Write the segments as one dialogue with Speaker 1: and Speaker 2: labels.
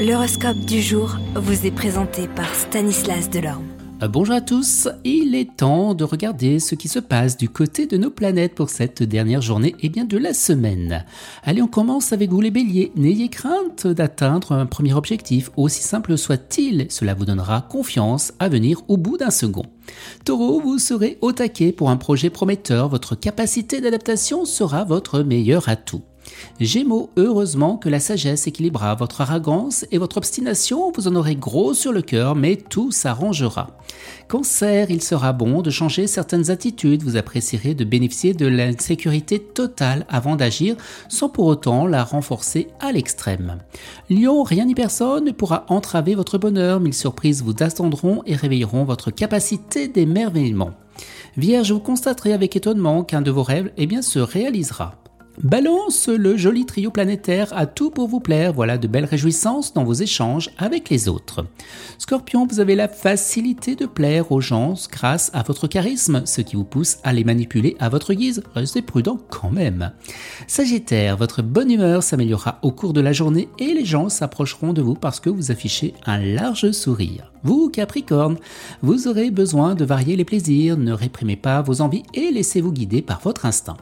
Speaker 1: L'horoscope du jour vous est présenté par Stanislas Delorme.
Speaker 2: Euh, bonjour à tous, il est temps de regarder ce qui se passe du côté de nos planètes pour cette dernière journée et bien de la semaine. Allez, on commence avec vous les béliers. N'ayez crainte d'atteindre un premier objectif, aussi simple soit-il, cela vous donnera confiance à venir au bout d'un second. Taureau, vous serez au taquet pour un projet prometteur, votre capacité d'adaptation sera votre meilleur atout. Gémeaux, heureusement que la sagesse équilibrera votre arrogance et votre obstination, vous en aurez gros sur le cœur, mais tout s'arrangera. Cancer, il sera bon de changer certaines attitudes, vous apprécierez de bénéficier de l'insécurité totale avant d'agir, sans pour autant la renforcer à l'extrême. Lion, rien ni personne ne pourra entraver votre bonheur, mille surprises vous attendront et réveilleront votre capacité d'émerveillement. Vierge, vous constaterez avec étonnement qu'un de vos rêves eh bien, se réalisera. Balance, le joli trio planétaire a tout pour vous plaire, voilà de belles réjouissances dans vos échanges avec les autres. Scorpion, vous avez la facilité de plaire aux gens grâce à votre charisme, ce qui vous pousse à les manipuler à votre guise. Restez prudent quand même. Sagittaire, votre bonne humeur s'améliorera au cours de la journée et les gens s'approcheront de vous parce que vous affichez un large sourire. Vous, Capricorne, vous aurez besoin de varier les plaisirs, ne réprimez pas vos envies et laissez-vous guider par votre instinct.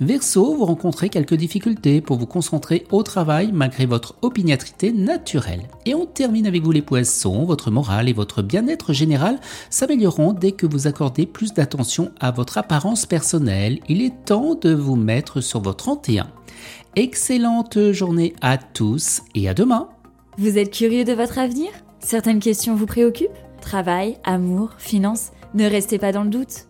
Speaker 2: Verseau, vous rencontrez quelques difficultés pour vous concentrer au travail malgré votre opiniâtrité naturelle. Et on termine avec vous les poissons, votre morale et votre bien-être général s'amélioreront dès que vous accordez plus d'attention à votre apparence personnelle. Il est temps de vous mettre sur votre 31. Excellente journée à tous et à demain.
Speaker 3: Vous êtes curieux de votre avenir? Certaines questions vous préoccupent? Travail, amour, finances? Ne restez pas dans le doute.